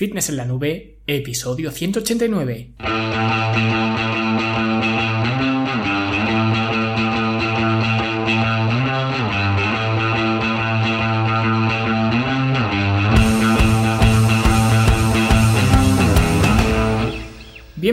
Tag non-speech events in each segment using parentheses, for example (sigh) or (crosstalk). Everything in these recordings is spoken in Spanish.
Fitness en la Nube, episodio 189.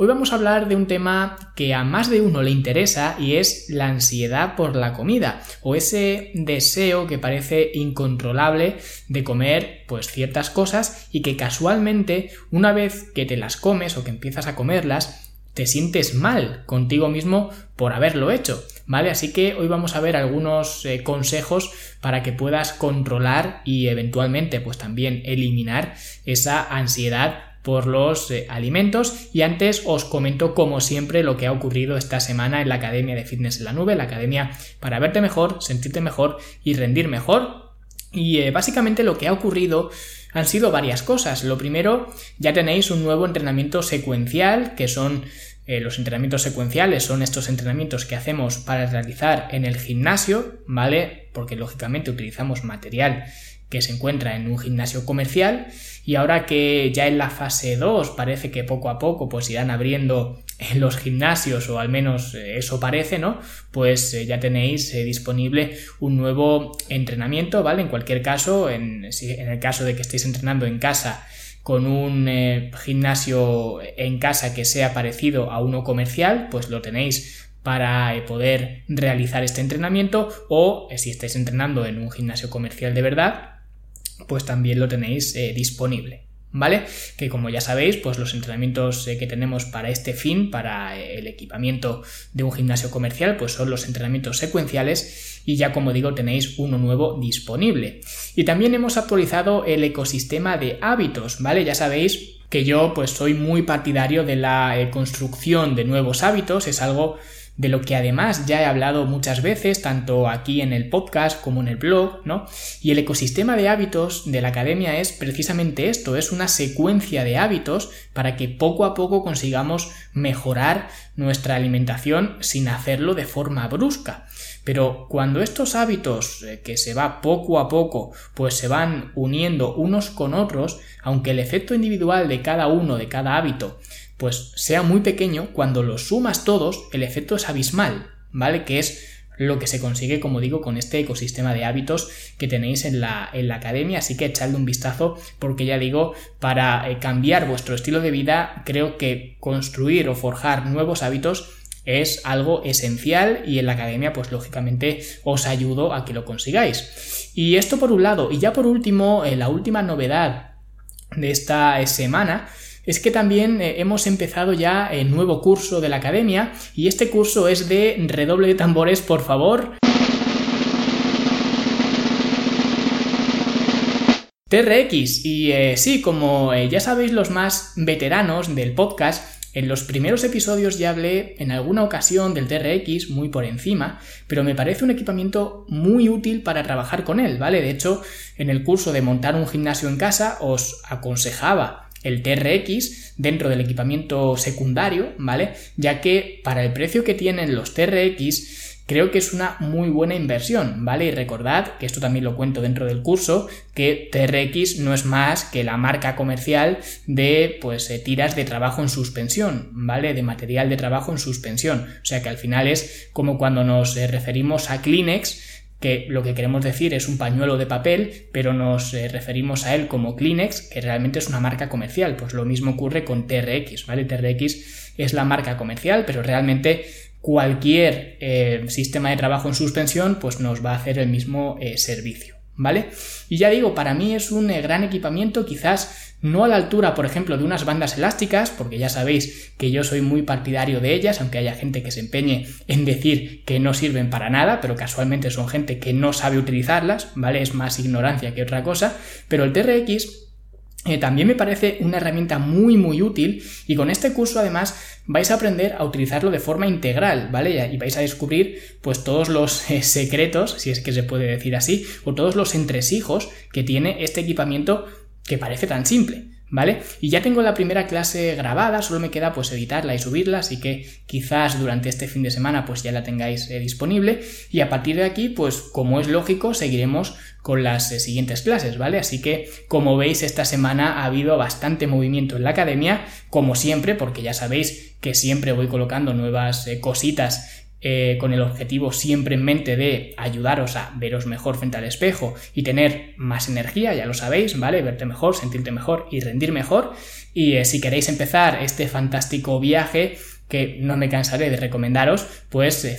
Hoy vamos a hablar de un tema que a más de uno le interesa y es la ansiedad por la comida o ese deseo que parece incontrolable de comer pues ciertas cosas y que casualmente una vez que te las comes o que empiezas a comerlas te sientes mal contigo mismo por haberlo hecho, ¿vale? Así que hoy vamos a ver algunos eh, consejos para que puedas controlar y eventualmente pues también eliminar esa ansiedad por los eh, alimentos y antes os comento como siempre lo que ha ocurrido esta semana en la Academia de Fitness en la Nube, la academia para verte mejor, sentirte mejor y rendir mejor. Y eh, básicamente lo que ha ocurrido han sido varias cosas. Lo primero, ya tenéis un nuevo entrenamiento secuencial, que son eh, los entrenamientos secuenciales, son estos entrenamientos que hacemos para realizar en el gimnasio, ¿vale? Porque lógicamente utilizamos material que se encuentra en un gimnasio comercial y ahora que ya en la fase 2 parece que poco a poco pues irán abriendo los gimnasios o al menos eh, eso parece, ¿no? Pues eh, ya tenéis eh, disponible un nuevo entrenamiento, ¿vale? En cualquier caso, en, en el caso de que estéis entrenando en casa con un gimnasio en casa que sea parecido a uno comercial, pues lo tenéis para poder realizar este entrenamiento o si estáis entrenando en un gimnasio comercial de verdad, pues también lo tenéis eh, disponible. ¿Vale? Que como ya sabéis, pues los entrenamientos eh, que tenemos para este fin, para eh, el equipamiento de un gimnasio comercial, pues son los entrenamientos secuenciales y ya como digo tenéis uno nuevo disponible. Y también hemos actualizado el ecosistema de hábitos, ¿vale? Ya sabéis que yo pues soy muy partidario de la construcción de nuevos hábitos, es algo de lo que además ya he hablado muchas veces, tanto aquí en el podcast como en el blog, ¿no? Y el ecosistema de hábitos de la academia es precisamente esto, es una secuencia de hábitos para que poco a poco consigamos mejorar nuestra alimentación sin hacerlo de forma brusca. Pero cuando estos hábitos eh, que se va poco a poco, pues se van uniendo unos con otros, aunque el efecto individual de cada uno, de cada hábito, pues sea muy pequeño, cuando los sumas todos, el efecto es abismal, ¿vale? Que es lo que se consigue, como digo, con este ecosistema de hábitos que tenéis en la, en la academia. Así que echadle un vistazo porque ya digo, para eh, cambiar vuestro estilo de vida, creo que construir o forjar nuevos hábitos es algo esencial y en la academia pues lógicamente os ayudo a que lo consigáis. Y esto por un lado, y ya por último, eh, la última novedad de esta semana es que también eh, hemos empezado ya el nuevo curso de la academia y este curso es de redoble de tambores, por favor. TRX y eh, sí, como eh, ya sabéis los más veteranos del podcast, en los primeros episodios ya hablé en alguna ocasión del TRX muy por encima, pero me parece un equipamiento muy útil para trabajar con él, ¿vale? De hecho, en el curso de montar un gimnasio en casa os aconsejaba el TRX dentro del equipamiento secundario, ¿vale? Ya que para el precio que tienen los TRX creo que es una muy buena inversión, ¿vale? Y recordad, que esto también lo cuento dentro del curso, que TRX no es más que la marca comercial de pues eh, tiras de trabajo en suspensión, ¿vale? De material de trabajo en suspensión. O sea que al final es como cuando nos eh, referimos a Kleenex, que lo que queremos decir es un pañuelo de papel, pero nos eh, referimos a él como Kleenex, que realmente es una marca comercial. Pues lo mismo ocurre con TRX, ¿vale? TRX es la marca comercial, pero realmente cualquier eh, sistema de trabajo en suspensión pues nos va a hacer el mismo eh, servicio, ¿vale? Y ya digo, para mí es un gran equipamiento, quizás no a la altura, por ejemplo, de unas bandas elásticas, porque ya sabéis que yo soy muy partidario de ellas, aunque haya gente que se empeñe en decir que no sirven para nada, pero casualmente son gente que no sabe utilizarlas, ¿vale? Es más ignorancia que otra cosa, pero el TRX eh, también me parece una herramienta muy muy útil y con este curso además vais a aprender a utilizarlo de forma integral, ¿vale? Y vais a descubrir pues todos los eh, secretos, si es que se puede decir así, o todos los entresijos que tiene este equipamiento que parece tan simple. ¿vale? Y ya tengo la primera clase grabada, solo me queda pues editarla y subirla, así que quizás durante este fin de semana pues ya la tengáis eh, disponible y a partir de aquí pues como es lógico seguiremos con las eh, siguientes clases, ¿vale? Así que como veis esta semana ha habido bastante movimiento en la academia, como siempre, porque ya sabéis que siempre voy colocando nuevas eh, cositas eh, con el objetivo siempre en mente de ayudaros a veros mejor frente al espejo y tener más energía, ya lo sabéis, ¿vale? Verte mejor, sentirte mejor y rendir mejor. Y eh, si queréis empezar este fantástico viaje, que no me cansaré de recomendaros, pues eh,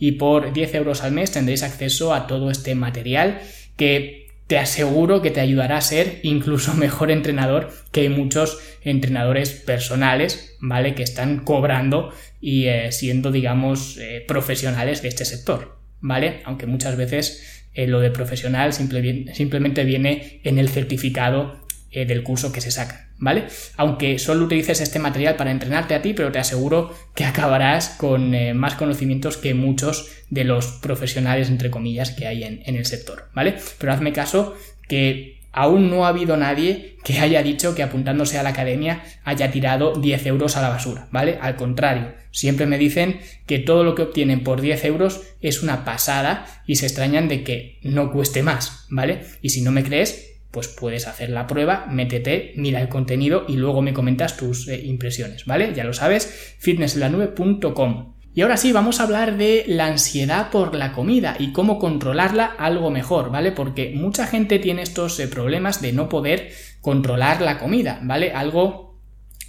y por 10 euros al mes tendréis acceso a todo este material que te aseguro que te ayudará a ser incluso (laughs) mejor entrenador que muchos entrenadores personales, ¿vale? Que están cobrando y eh, siendo, digamos, eh, profesionales de este sector, ¿vale? Aunque muchas veces eh, lo de profesional simplemente viene en el certificado del curso que se saca, ¿vale? Aunque solo utilices este material para entrenarte a ti, pero te aseguro que (laughs) acabarás con más conocimientos que muchos de los profesionales, entre comillas, que hay en, en el sector, ¿vale? Pero hazme caso que aún no ha habido nadie que haya dicho que apuntándose a la academia haya tirado 10 euros a la basura, ¿vale? Al contrario, siempre me dicen que todo lo que obtienen por 10 euros es una pasada y se extrañan de que no cueste más, ¿vale? Y si no me crees, pues puedes hacer la prueba, métete, mira el contenido y luego me comentas tus eh, impresiones, ¿vale? Ya lo sabes, fitnesslanube.com. Y ahora sí, vamos a hablar de la ansiedad por la comida y cómo controlarla algo mejor, ¿vale? Porque mucha gente tiene estos eh, problemas de no poder controlar la comida, ¿vale? Algo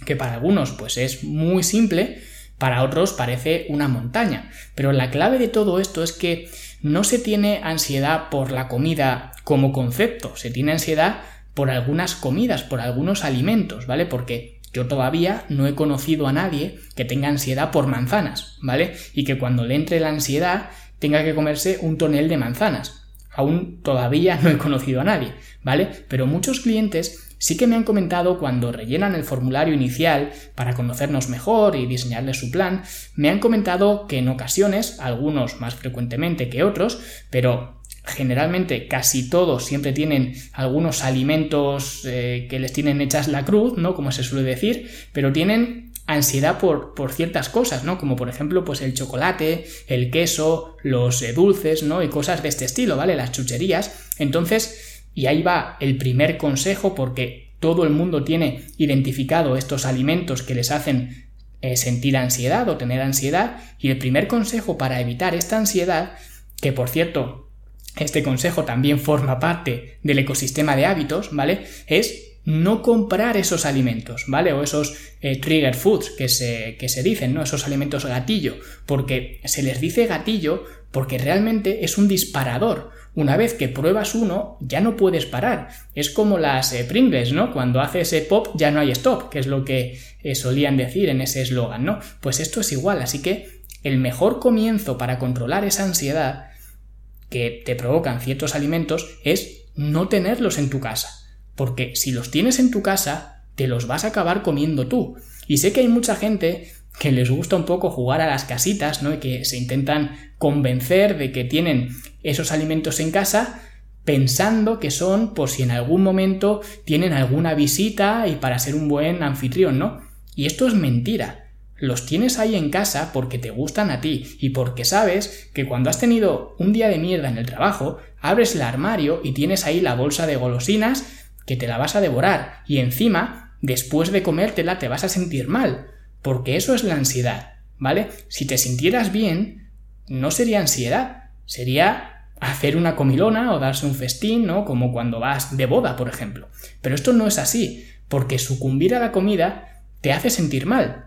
que para algunos pues es muy simple, para otros parece una montaña. Pero la clave de todo esto es que no se tiene ansiedad por la comida como concepto, se tiene ansiedad por algunas comidas, por algunos alimentos, ¿vale? Porque yo todavía no he conocido a nadie que tenga ansiedad por manzanas, ¿vale? Y que cuando le entre la ansiedad tenga que comerse un tonel de manzanas. Aún todavía (laughs) no he conocido a nadie, ¿vale? Pero muchos clientes sí que me han comentado cuando rellenan el formulario inicial para conocernos mejor y diseñarles su plan, me han comentado que en ocasiones, algunos más frecuentemente que otros, pero generalmente casi todos siempre tienen algunos alimentos eh, que les tienen hechas la cruz, ¿no? Como se suele decir, pero tienen ansiedad por, por, ciertas cosas, ¿no? Como por ejemplo, pues el chocolate, el queso, los eh, dulces, ¿no? Y cosas de este estilo, ¿vale? Las chucherías. Entonces, y ahí va el primer consejo porque todo el mundo tiene identificado estos alimentos que les hacen eh, sentir ansiedad o tener ansiedad. Y el primer consejo para evitar esta ansiedad, que por cierto, este consejo también forma parte del ecosistema de hábitos, ¿vale? Es no comprar esos alimentos, ¿vale? O esos eh, trigger foods que se, que se dicen, ¿no? Esos alimentos gatillo, porque se les dice gatillo porque realmente es un disparador. Una vez que pruebas uno, ya no puedes parar. Es como las eh, Pringles, ¿no? Cuando hace ese pop ya no hay stop, que es lo que eh, solían decir en ese eslogan, ¿no? Pues esto es igual, así que el mejor comienzo para controlar esa ansiedad que te provocan ciertos alimentos es no tenerlos en tu casa. Porque si los tienes en tu casa, te los vas a acabar comiendo tú. Y sé que hay mucha gente que les gusta un poco jugar a las casitas, ¿no? Y que se intentan convencer de que tienen esos alimentos en casa pensando que son por si en algún momento tienen alguna visita y para ser un buen anfitrión, ¿no? Y esto es mentira los tienes ahí en casa porque te gustan a ti y porque sabes que cuando has tenido un día de mierda en el trabajo, abres el armario y tienes ahí la bolsa de golosinas que te la vas a devorar y encima, después de comértela, te vas a sentir mal, porque eso es la ansiedad, ¿vale? Si te sintieras bien, no sería ansiedad, sería hacer una comilona o darse un festín, ¿no? Como cuando vas de boda, por ejemplo. Pero esto no es así, porque sucumbir a la comida te hace sentir mal,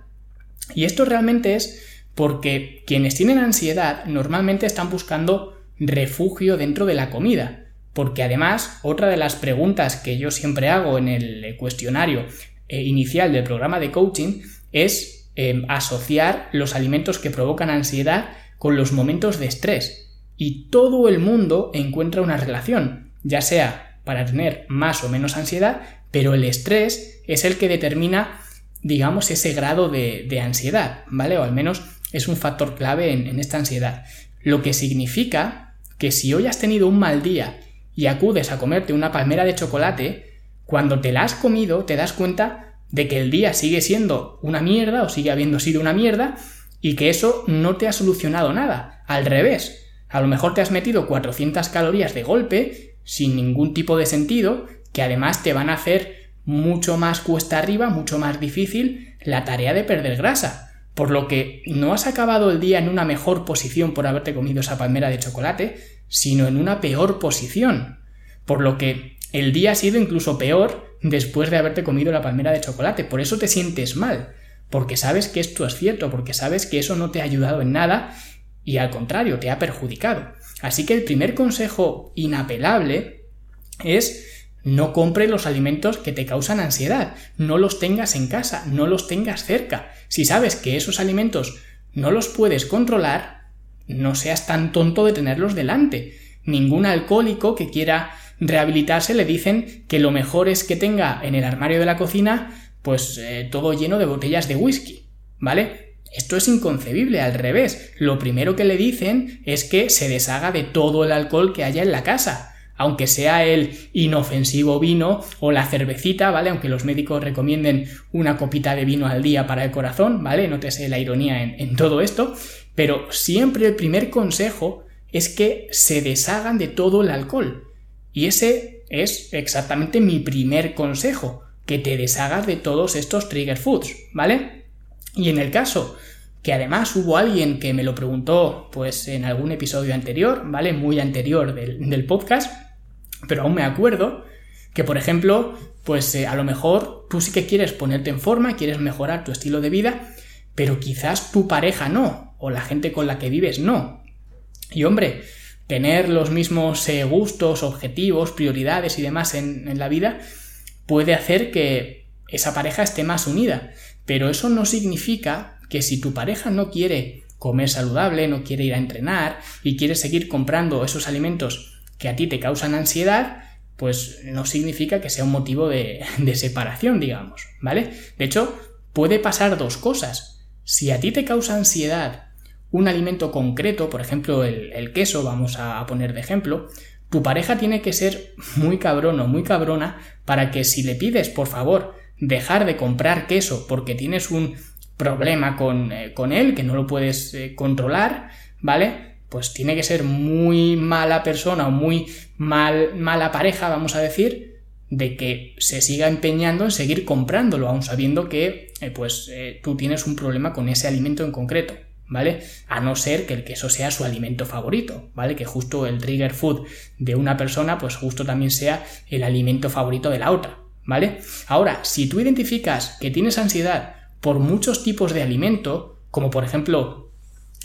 y esto realmente es porque quienes tienen ansiedad normalmente están buscando refugio dentro de la comida. Porque además, otra de las preguntas que yo siempre hago en el cuestionario eh, inicial del programa de coaching es em, asociar los alimentos que provocan ansiedad con los momentos de estrés. Y todo el mundo encuentra una relación, ya sea para tener más o menos ansiedad, pero el estrés es el que determina, digamos, ese grado de, ansiedad, ¿vale? O al menos es un factor clave en, esta ansiedad. Lo que significa que si hoy has tenido un mal día y acudes a comerte una palmera de chocolate, cuando te la has comido te das cuenta de que el día sigue siendo una mierda o sigue habiendo sido una mierda y que eso no te ha solucionado nada. Al revés, a lo mejor te has metido 400 calorías de golpe sin ningún tipo de sentido que además te van a hacer mucho más cuesta arriba, mucho más difícil la tarea de perder grasa. Por lo que no has acabado el día en una mejor posición por haberte comido esa palmera de chocolate, sino en una peor posición. Por lo que el día ha sido incluso peor después de haberte comido la palmera de chocolate. Por eso te sientes mal, porque sabes que esto es cierto, porque sabes que eso no te ha ayudado en nada y al contrario, te ha perjudicado. Así que el primer consejo inapelable es no compres los alimentos que te causan ansiedad, no los tengas en casa, no los tengas cerca. Si sabes que esos alimentos no los puedes controlar, no seas tan tonto de tenerlos delante. Ningún alcohólico que quiera rehabilitarse le dicen que lo mejor es que tenga en el armario de la cocina pues eh, todo lleno de botellas de whisky, ¿vale? Esto es inconcebible, al revés. Lo primero que le dicen es que se deshaga de todo el alcohol que haya en la casa, aunque sea el inofensivo vino o la cervecita, ¿vale? Aunque los médicos recomienden una copita de vino al día para el corazón, ¿vale? Nótese la ironía en, en todo esto, pero siempre el primer consejo es que se deshagan de todo el alcohol. Y ese es exactamente mi primer consejo, que te deshagas de todos estos trigger foods, ¿vale? Y en el caso que además hubo alguien que me lo preguntó pues en algún episodio anterior, ¿vale? Muy anterior del, podcast, pero aún me acuerdo que por ejemplo, pues eh, a lo mejor tú sí que quieres ponerte en forma, quieres mejorar tu estilo de vida, pero quizás tu pareja no, o la gente con la que vives no. Y hombre, tener los mismos eh, gustos, objetivos, prioridades y demás en, en la vida puede hacer que esa pareja esté más unida. Pero eso no significa que si tu pareja no quiere comer saludable, no quiere ir a entrenar y quiere seguir comprando esos alimentos que a ti te causan ansiedad, pues no significa que sea un motivo de, (laughs) separación, digamos, ¿vale? De hecho, puede pasar dos cosas. Si a ti te causa ansiedad un alimento concreto, por ejemplo el, queso, vamos a poner de ejemplo, tu pareja tiene que ser muy cabrón o muy cabrona para que si le pides, por favor, dejar de comprar queso porque tienes un problema con, eh, él, que no lo puedes eh, controlar, ¿vale? Pues tiene que ser muy mala persona o muy mal, mala pareja, vamos a decir, de que se siga empeñando en seguir comprándolo, aun sabiendo que eh, pues tú tienes un problema con ese alimento en concreto, ¿vale? A no ser que el queso sea su alimento favorito, ¿vale? Que justo el trigger food de una persona, pues justo también sea el alimento favorito de la otra, ¿vale? Ahora, si tú identificas que tienes ansiedad por muchos tipos de alimento, como por ejemplo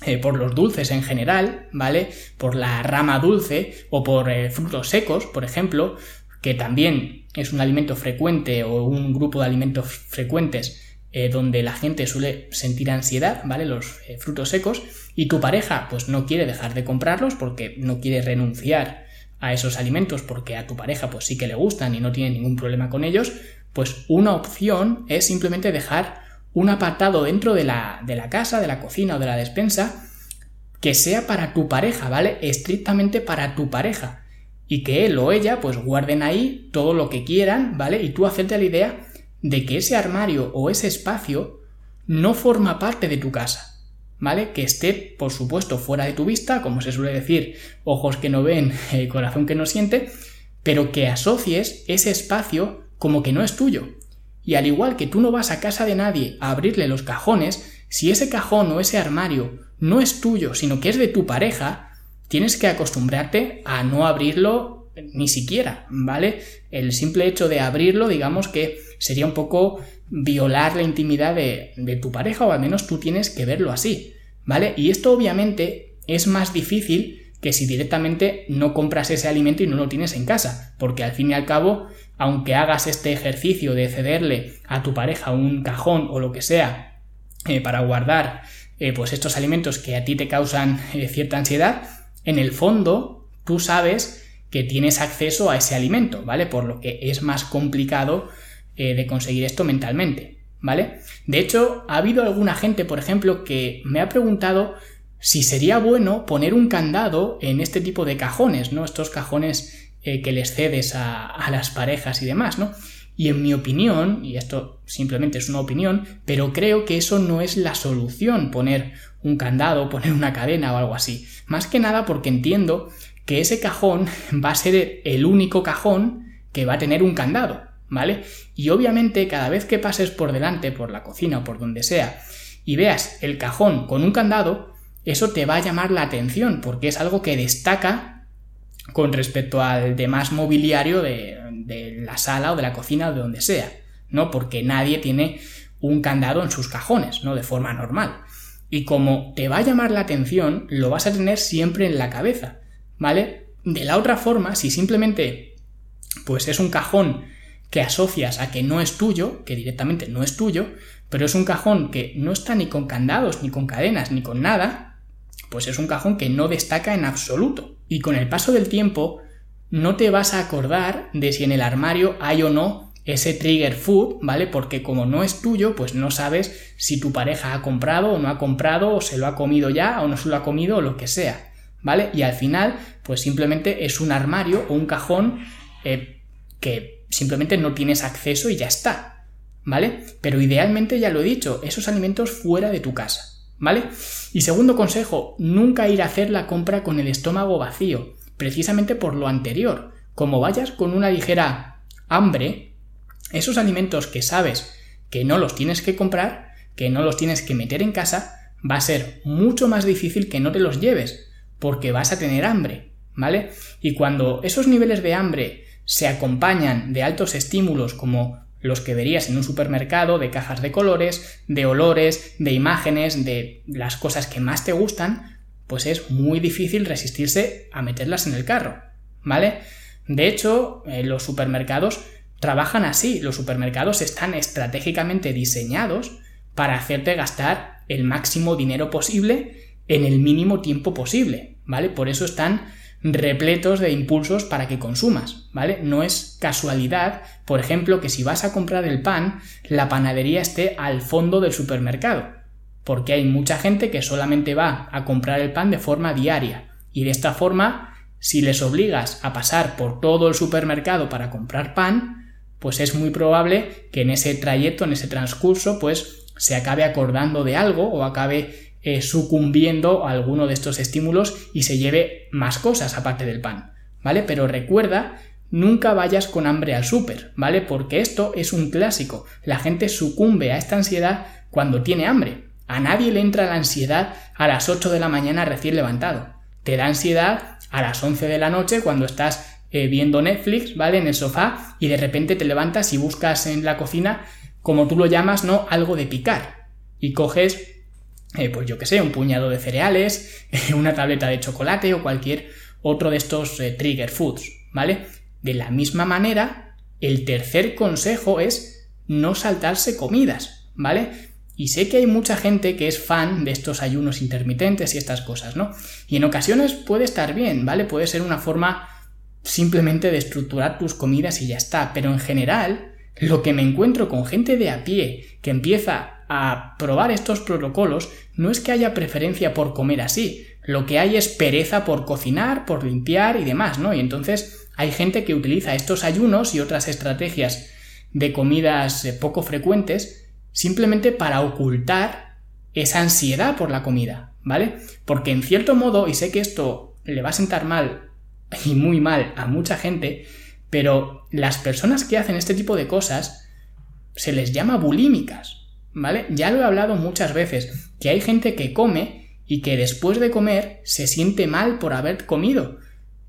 eh, por los dulces en general, ¿vale? Por la rama dulce o por frutos secos, por ejemplo, que también es un alimento frecuente o un grupo de alimentos frecuentes eh, donde la gente suele sentir ansiedad, ¿vale? Los eh, frutos secos, y tu pareja pues no quiere dejar de comprarlos porque no quiere renunciar a esos alimentos porque a tu pareja pues sí que le gustan y no tiene ningún problema con ellos, pues una opción es simplemente dejar un apartado dentro de la, de la casa, de la cocina o de la despensa que sea para tu pareja, ¿vale? Estrictamente para tu pareja y que él o ella pues guarden ahí todo lo que quieran, ¿vale? Y tú hacerte la idea de que ese armario o ese espacio no forma parte de tu casa, ¿vale? Que esté, por supuesto, fuera de tu vista, como se suele decir, ojos que no ven, (laughs) corazón que no siente, pero que asocies ese espacio como que no es tuyo. Y al igual que tú no vas a casa de nadie a abrirle los cajones, si ese cajón o ese armario no es tuyo, sino que es de tu pareja, tienes que acostumbrarte a no abrirlo ni siquiera, ¿vale? El simple hecho de abrirlo, digamos que sería un poco violar la intimidad de, tu pareja, o al menos tú tienes que verlo así, ¿vale? Y esto obviamente es más difícil que si directamente no compras ese alimento y no lo tienes en casa, porque al fin y al cabo, aunque hagas este ejercicio de cederle a tu pareja un cajón o lo que sea eh, para guardar eh, pues estos alimentos que a ti te causan eh, cierta ansiedad, en el fondo tú sabes que tienes acceso a ese alimento, ¿vale? Por lo que es más complicado eh, de conseguir esto mentalmente, ¿vale? De hecho, ha habido alguna gente, por ejemplo, que me ha preguntado si sería bueno poner un candado en este tipo de cajones, ¿no? Estos cajones eh, que les cedes a, a, las parejas y demás, ¿no? Y en mi opinión, y esto simplemente es una opinión, pero creo que eso no es la solución, poner un candado, poner una cadena o algo así. Más que nada porque entiendo que ese cajón (laughs) va a ser el único cajón que va a tener un candado, ¿vale? Y obviamente cada vez que pases por delante, por la cocina o por donde sea, y veas el cajón con un candado, eso te va a llamar la atención porque es algo que destaca con respecto al demás mobiliario de, la sala o de la cocina o de donde sea, ¿no? Porque nadie tiene un candado en sus cajones, ¿no? De forma normal. Y como te va a llamar la atención, lo vas a tener siempre en la cabeza, ¿vale? De la otra forma, si simplemente pues es un cajón que asocias a que no es tuyo, que directamente no es tuyo, pero es un cajón que no está ni con candados, ni con cadenas, ni con nada, pues es un cajón que no destaca en absoluto. Y con el paso del tiempo no te vas a acordar de si en el armario hay o no ese trigger food, ¿vale? Porque como no es tuyo, pues no sabes si tu pareja ha comprado o no ha comprado, o se lo ha comido ya, o no se lo ha comido, o lo que sea, ¿vale? Y al final, pues simplemente es un armario o un cajón eh, que simplemente no tienes acceso y ya está, ¿vale? Pero idealmente, ya lo he dicho, esos alimentos fuera de tu casa. ¿vale? Y segundo consejo, nunca ir a hacer la compra con el estómago vacío, precisamente por lo anterior. Como vayas con una ligera hambre, esos alimentos que sabes que no los tienes que comprar, que no los tienes que meter en casa, va a ser mucho más difícil que no te los lleves, porque vas a tener hambre, ¿vale? Y cuando esos niveles de hambre se acompañan de altos estímulos como los que verías en un supermercado de cajas de colores, de olores, de imágenes, de las cosas que más te gustan, pues es muy difícil resistirse a meterlas en el carro, ¿vale? De hecho, eh, los supermercados trabajan así, los supermercados están estratégicamente diseñados para hacerte gastar el máximo dinero posible en el mínimo tiempo posible, ¿vale? Por eso están repletos de impulsos para que consumas, ¿vale? No es casualidad, por ejemplo, que si vas a comprar el pan, la panadería esté al fondo del supermercado, porque hay mucha gente que solamente va a comprar el pan de forma diaria, y de esta forma, si les obligas a pasar por todo el supermercado para comprar pan, pues es muy probable que en ese trayecto, en ese transcurso, pues se acabe acordando de algo o acabe eh, sucumbiendo a alguno de estos estímulos y se lleve más cosas aparte del pan, ¿vale? Pero recuerda, nunca vayas con hambre al súper, ¿vale? Porque esto es un clásico. La gente sucumbe a esta ansiedad cuando tiene hambre. A nadie le entra la ansiedad a las 8 de la mañana recién levantado. Te da ansiedad a las 11 de la noche cuando estás eh, viendo Netflix, ¿vale? En el sofá y de repente te levantas y buscas en la cocina, como tú lo llamas, ¿no? Algo de picar. Y coges eh, pues yo que sé, un puñado de cereales, (laughs) una tableta de chocolate o cualquier otro de estos eh, trigger foods, ¿vale? De la misma manera, el tercer consejo es no saltarse comidas, ¿vale? Y sé que hay mucha gente que es fan de estos ayunos intermitentes y estas cosas, ¿no? Y en ocasiones puede estar bien, ¿vale? Puede ser una forma simplemente de estructurar tus comidas y ya está, pero en general, lo que me encuentro con gente de a pie que empieza a probar estos protocolos no es que haya preferencia por comer así, lo que hay es pereza por cocinar, por limpiar y demás, ¿no? Y entonces hay gente que utiliza estos ayunos y otras estrategias de comidas eh, poco frecuentes simplemente para ocultar esa ansiedad por la comida, ¿vale? Porque en cierto modo, y sé que esto le va a sentar mal (laughs) y muy mal a mucha gente, pero las personas que hacen este tipo de cosas se les llama bulímicas, ¿vale? Ya lo he hablado muchas veces, que hay gente que come y que después de comer se siente mal por haber comido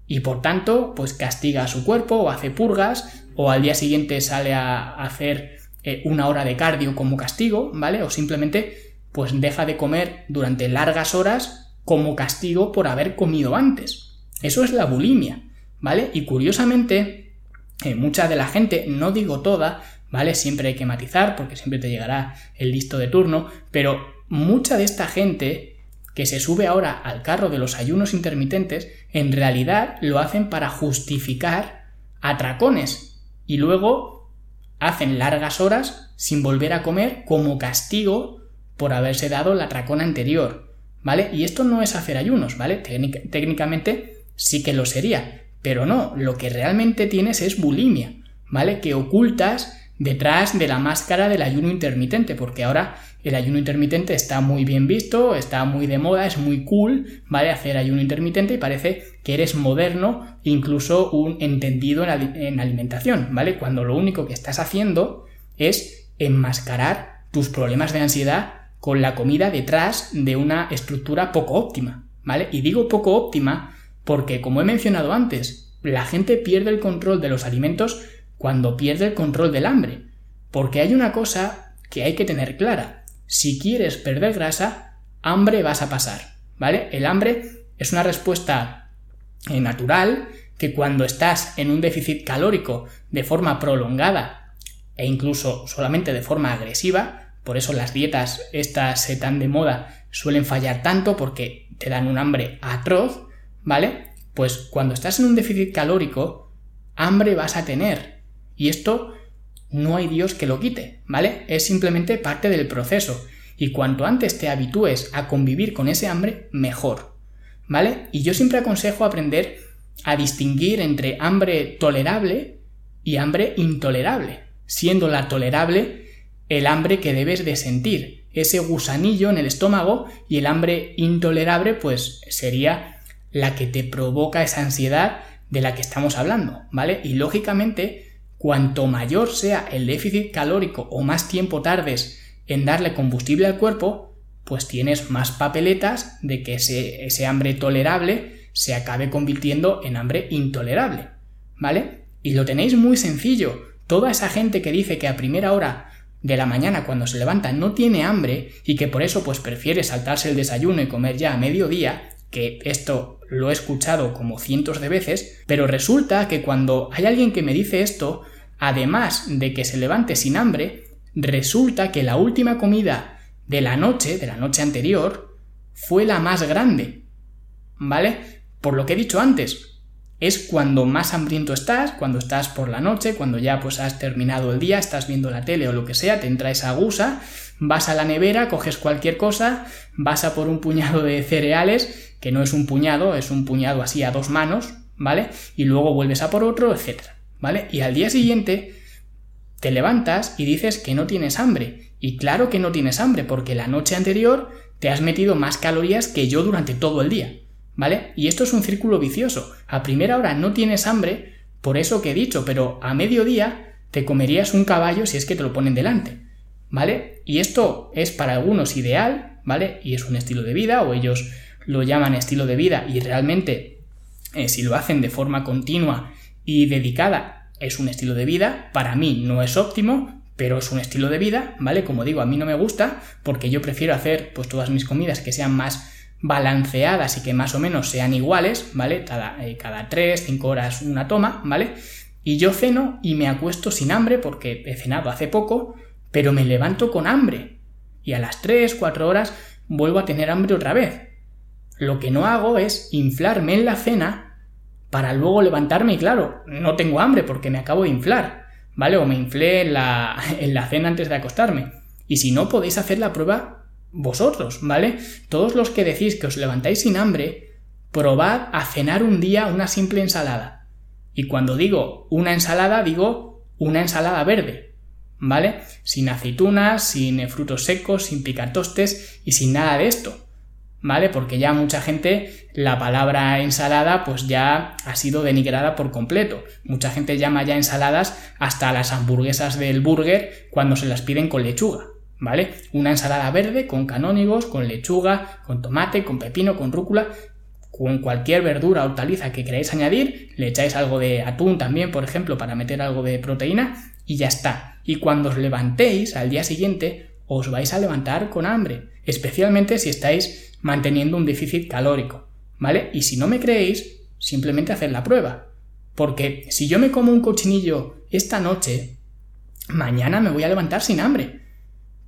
y por tanto pues castiga a su cuerpo o hace purgas o al día siguiente sale a hacer eh, una hora de cardio como castigo, ¿vale? O simplemente pues deja de comer durante largas horas como castigo por haber comido antes. Eso es la bulimia, ¿vale? Y curiosamente, eh, mucha de la gente, no digo toda, ¿vale? Siempre hay que matizar porque siempre te llegará el listo de turno, pero mucha de esta gente que se sube ahora al carro de los ayunos intermitentes, en realidad lo hacen para justificar atracones y luego hacen largas horas sin volver a comer como castigo por haberse dado la atracón anterior, ¿vale? Y esto no es hacer ayunos, ¿vale? técnicamente sí que lo sería, pero no, lo que realmente tienes es bulimia, ¿vale? Que ocultas detrás de la máscara del ayuno intermitente, porque ahora el ayuno intermitente está muy bien visto, está muy de moda, es muy cool, ¿vale? Hacer ayuno intermitente y parece que eres moderno, incluso un entendido en, alimentación, ¿vale? Cuando lo único que estás haciendo es enmascarar tus problemas de ansiedad con la comida detrás de una estructura poco óptima, ¿vale? Y digo poco óptima porque, como he mencionado antes, la gente pierde el control de los alimentos cuando pierde el control del hambre. Porque hay una cosa que hay que tener clara. Si quieres perder grasa, hambre vas a pasar. ¿Vale? El hambre es una respuesta eh, natural que cuando estás en un déficit calórico de forma prolongada e incluso solamente de forma agresiva, por eso las dietas estas eh, tan de moda suelen fallar tanto porque te dan un hambre atroz, ¿vale? Pues cuando estás en un déficit calórico, hambre vas a tener. Y esto no hay Dios que lo quite, ¿vale? Es simplemente parte del proceso. Y cuanto antes te habitúes a convivir con ese hambre, mejor, ¿vale? Y yo siempre aconsejo aprender a distinguir entre hambre tolerable y hambre intolerable, siendo la tolerable el hambre que debes de sentir, ese gusanillo en el estómago y el hambre intolerable pues sería la que te provoca esa ansiedad de la que estamos hablando, ¿vale? Y lógicamente Cuanto mayor sea el déficit calórico o más tiempo tardes en darle combustible al cuerpo, pues tienes más papeletas de que ese, hambre tolerable se acabe convirtiendo en hambre intolerable. ¿Vale? Y lo tenéis muy sencillo. Toda esa gente que dice que a primera hora de la mañana cuando se levanta no tiene hambre y que por eso pues prefiere saltarse el desayuno y comer ya a mediodía, que esto lo he escuchado como cientos de veces, pero resulta que cuando hay alguien que me dice esto, además de que se levante sin hambre, resulta que la última comida de la noche, de la noche anterior, fue la más grande. ¿Vale? Por lo que he dicho antes, es cuando más hambriento estás, cuando estás por la noche, cuando ya pues has terminado el día, estás viendo la tele o lo que sea, te entra esa gusa, vas a la nevera, coges cualquier cosa, vas a por un puñado de cereales, que no es un puñado, es un puñado así a dos manos, ¿vale? Y luego vuelves a por otro, etcétera. ¿Vale? Y al día siguiente te levantas y dices que no tienes hambre. Y claro que no tienes hambre, porque la noche anterior te has metido más calorías que yo durante todo el día, ¿vale? Y esto es un círculo vicioso. A primera hora no tienes hambre, por eso que he dicho, pero a mediodía te comerías un caballo si es que te lo ponen delante, ¿vale? Y esto es para algunos ideal, ¿vale? Y es un estilo de vida, o ellos lo llaman estilo de vida, y realmente, eh, si lo hacen de forma continua y dedicada es un estilo de vida, para mí no es óptimo, pero es un estilo de vida, ¿vale? Como digo, a mí no me gusta porque yo prefiero hacer pues todas mis comidas que sean más balanceadas y que más o menos sean iguales, ¿vale? Cada, eh, cada 3, 5 horas una toma, ¿vale? Y yo ceno y me acuesto sin hambre porque he cenado hace poco, pero me levanto con hambre. Y a las 3, 4 horas vuelvo a tener hambre otra vez. Lo que no hago es inflarme en la cena para luego levantarme y claro, no tengo hambre porque me acabo de inflar, ¿vale? O me inflé en la, (laughs) en la cena antes de acostarme. Y si no, podéis hacer la prueba vosotros, ¿vale? Todos los que decís que os levantáis sin hambre, probad a cenar un día una simple ensalada. Y cuando digo una ensalada, digo una ensalada verde, ¿vale? Sin aceitunas, sin frutos secos, sin picatostes y sin nada de esto. ¿Vale? Porque ya mucha gente la palabra ensalada pues ya ha sido denigrada por completo. Mucha gente llama ya ensaladas hasta las hamburguesas del burger cuando se las piden con lechuga, ¿vale? Una ensalada verde con canónigos, con lechuga, con tomate, con pepino, con rúcula, con cualquier verdura o hortaliza que queráis añadir, le echáis algo de atún también, por ejemplo, para meter algo de proteína y ya está. Y cuando os levantéis al día siguiente, os vais a levantar con hambre, especialmente si estáis manteniendo un déficit calórico, ¿vale? Y si no me creéis, simplemente haced la prueba. Porque si yo me como un cochinillo esta noche, mañana me voy a levantar sin hambre.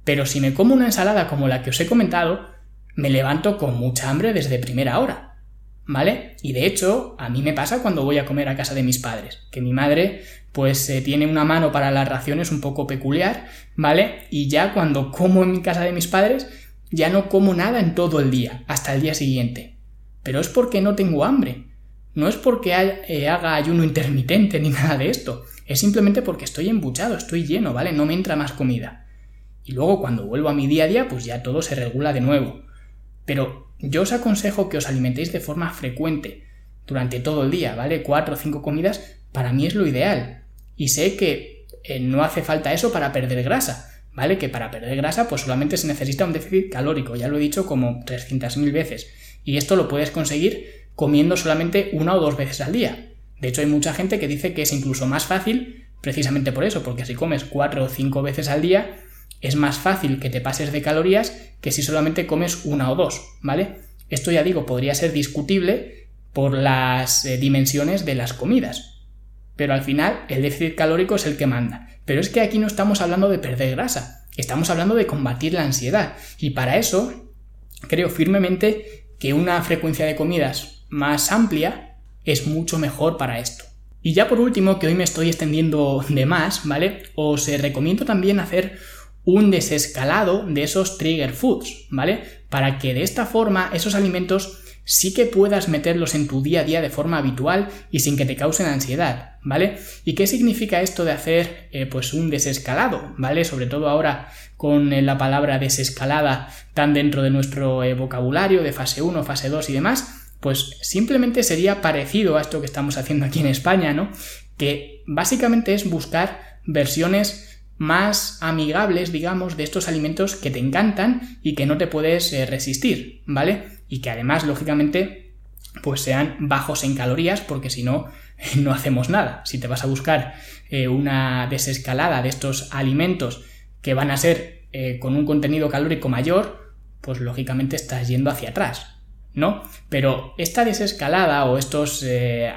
Pero si me como una ensalada como la que os he comentado, me levanto con mucha hambre desde primera hora. ¿Vale? Y de hecho, a mí me pasa cuando voy a comer a casa de mis padres, que mi madre pues eh, tiene una mano para las raciones un poco peculiar, ¿vale? Y ya cuando como en mi casa de mis padres, ya no como nada en todo el día, hasta el día siguiente. Pero es porque no tengo hambre. No es porque eh, haga ayuno intermitente ni (laughs) nada de esto. Es simplemente porque estoy embuchado, estoy lleno, ¿vale? No me entra más comida. Y luego cuando vuelvo a mi día a día, pues ya todo se regula de nuevo. Pero yo os aconsejo que os alimentéis de forma frecuente, durante todo el día, ¿vale? Cuatro o cinco comidas, para mí es lo ideal. Y sé que eh, no hace falta eso para perder grasa, ¿vale? Que para perder grasa, pues solamente se necesita un déficit calórico, ya lo he dicho como 300.000 veces. Y esto lo puedes conseguir comiendo solamente una o dos veces al día. De hecho, hay mucha gente que dice que es incluso más fácil precisamente por eso, porque si comes cuatro o cinco veces al día, es más fácil que te pases de calorías que si solamente comes una o dos, ¿vale? Esto ya digo, podría ser discutible por las eh, dimensiones de las comidas. Pero al final el déficit calórico es el que manda. Pero es que aquí no estamos hablando de perder grasa, estamos hablando de combatir la ansiedad. Y para eso creo firmemente que una frecuencia de comidas más amplia es mucho mejor para esto. Y ya por último, que hoy me estoy extendiendo de más, ¿vale? Os eh, recomiendo también hacer un desescalado de esos trigger foods, ¿vale? Para que de esta forma esos alimentos sí que puedas meterlos en tu día a día de forma habitual y sin que te causen ansiedad, ¿vale? ¿Y qué significa esto de hacer eh, pues un desescalado, ¿vale? Sobre todo ahora con eh, la palabra desescalada tan dentro de nuestro eh, vocabulario de fase 1, fase 2 y demás, pues simplemente sería parecido a esto que estamos haciendo aquí en España, ¿no? Que básicamente es buscar versiones más amigables, digamos, de estos alimentos que te encantan y que no te puedes eh, resistir, ¿vale? Y que además, lógicamente, pues sean bajos en calorías, porque si no, (laughs) no hacemos nada. Si te vas a buscar eh, una desescalada de estos alimentos que van a ser eh, con un contenido calórico mayor, pues lógicamente estás yendo hacia atrás, ¿no? Pero esta desescalada o estos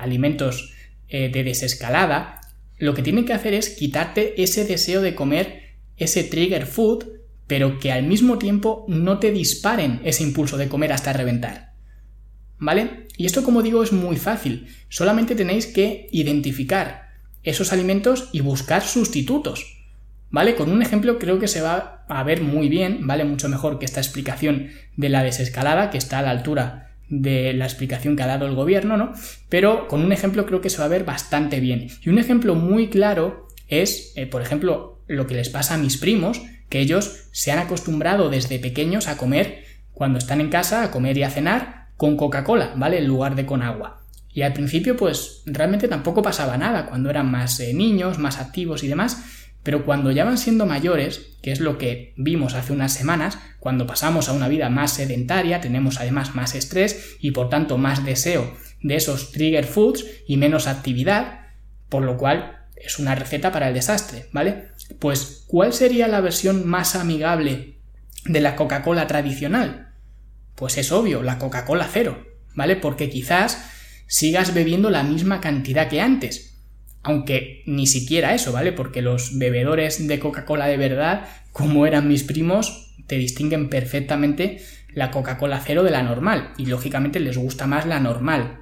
alimentos de desescalada lo que tiene que hacer es quitarte ese deseo de comer ese trigger food, pero que al mismo tiempo no te disparen ese impulso de comer hasta reventar. ¿Vale? Y esto, como digo, es muy fácil. Solamente tenéis que identificar esos alimentos y buscar sustitutos. ¿Vale? Con un ejemplo creo que se va a ver muy bien, ¿vale? Mucho mejor que esta explicación de la desescalada, que está a la altura de la explicación que ha dado el gobierno, ¿no? Pero con un ejemplo creo que se va a ver bastante bien. Y un ejemplo muy claro es, eh, por ejemplo, lo que les pasa a mis primos, que ellos se han acostumbrado desde pequeños a comer, cuando están en casa, a comer y a cenar con Coca-Cola, ¿vale? En lugar de con agua. Y al principio, pues realmente tampoco pasaba nada cuando eran más eh, niños, más activos y demás, pero cuando ya van siendo mayores, que es lo que vimos hace unas semanas, cuando pasamos a una vida más sedentaria, tenemos además más estrés y por tanto más deseo de esos trigger foods y menos actividad, por lo cual es una receta para el desastre, ¿vale? Pues, ¿cuál sería la versión más amigable de la Coca-Cola tradicional? Pues es obvio, la Coca-Cola cero, ¿vale? Porque quizás sigas bebiendo la misma cantidad que antes, aunque ni siquiera eso, ¿vale? Porque los bebedores de Coca-Cola de verdad, como eran mis primos, te distinguen perfectamente la Coca-Cola cero de la normal. Y lógicamente les gusta más la normal.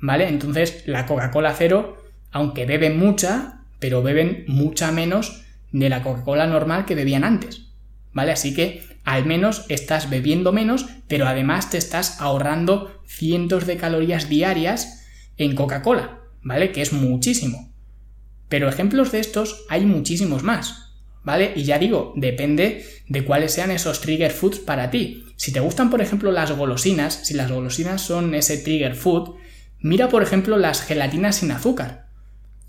¿Vale? Entonces, la Coca-Cola cero, aunque beben mucha, pero beben mucha menos de la Coca-Cola normal que bebían antes. ¿Vale? Así que al menos estás bebiendo menos, pero además te estás ahorrando cientos de calorías diarias en Coca-Cola, ¿vale? Que es muchísimo. Pero ejemplos de estos hay muchísimos más, ¿vale? Y ya digo, depende de cuáles sean esos trigger foods para ti. Si te gustan, por ejemplo, las golosinas, si las golosinas son ese trigger food, mira, por ejemplo, las gelatinas sin azúcar,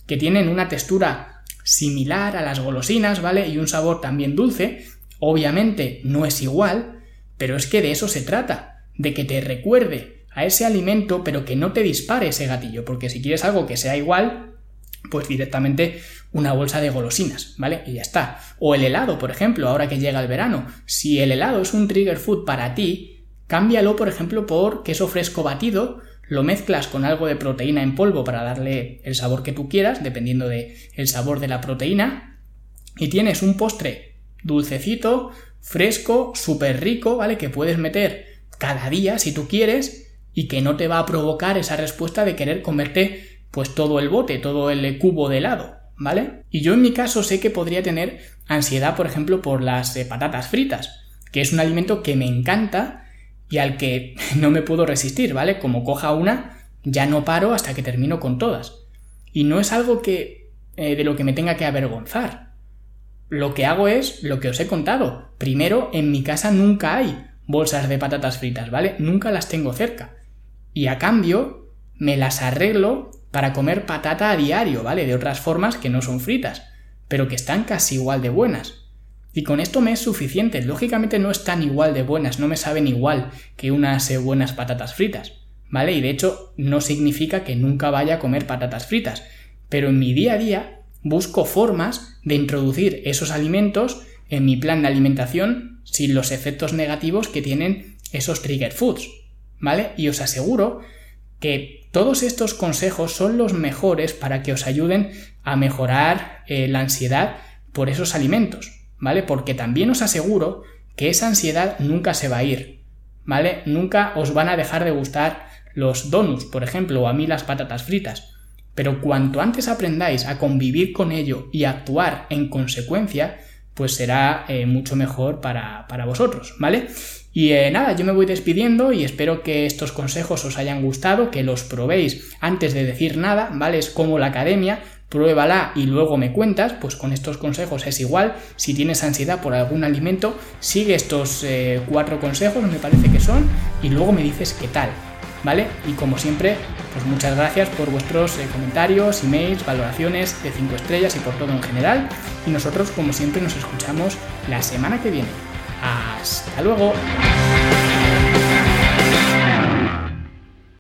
que tienen una textura similar a las golosinas, ¿vale? Y un sabor también dulce. Obviamente no es igual, pero es que de eso se trata, de que te recuerde a ese alimento, pero que no te dispare ese gatillo, porque si quieres algo que sea igual, pues directamente una bolsa de golosinas, ¿vale? Y ya está. O el helado, por ejemplo, ahora que llega el verano. Si el helado es un trigger food para ti, cámbialo, por ejemplo, por queso fresco batido, lo mezclas con algo de proteína en polvo para darle el sabor que tú quieras, dependiendo del el sabor de la proteína, y tienes un postre dulcecito, fresco, súper rico, ¿vale? Que puedes meter cada día si tú quieres y que no te va a provocar esa respuesta de querer comerte pues todo el bote, todo el cubo de helado, ¿vale? Y yo en mi caso sé que podría tener ansiedad, por ejemplo, por las eh, patatas fritas, que es un alimento que me encanta y al que (laughs) no me puedo resistir, ¿vale? Como coja una, ya no paro hasta que termino con todas. Y no es algo que eh, de lo que me tenga que avergonzar. Lo que hago es lo que os he contado. Primero, en mi casa nunca hay bolsas de patatas fritas, ¿vale? Nunca las tengo cerca. Y a cambio, me las arreglo para comer patata a diario, ¿vale? De otras formas que no son fritas, pero que están casi igual de buenas. Y con esto me es suficiente. Lógicamente no están igual de buenas, no me saben igual que unas eh, buenas patatas fritas, ¿vale? Y de hecho no significa que nunca vaya a comer patatas fritas. Pero en mi día a día busco formas de introducir esos alimentos en mi plan de alimentación sin los efectos negativos que tienen esos trigger foods, ¿vale? Y os aseguro que todos estos consejos son los mejores para que os ayuden a mejorar eh, la ansiedad por esos alimentos. ¿vale? Porque también os aseguro que esa ansiedad nunca se va a ir, ¿vale? Nunca os van a dejar de gustar los donuts, por ejemplo, o a mí las patatas fritas. Pero cuanto antes aprendáis a convivir con ello y actuar en consecuencia, pues será eh, mucho mejor para, para, vosotros, ¿vale? Y eh, nada, yo me voy despidiendo y espero que estos consejos os hayan gustado, que los probéis antes de decir nada, ¿vale? Es como la academia, pruébala y luego me cuentas, pues con estos consejos es igual. Si tienes ansiedad por algún alimento, sigue estos eh, cuatro consejos, me parece que son, y luego me dices qué tal, ¿vale? Y como siempre, pues muchas gracias por vuestros eh, comentarios, emails, valoraciones de 5 estrellas y por todo en general. Y nosotros, como siempre, nos escuchamos la semana que viene. Hasta luego.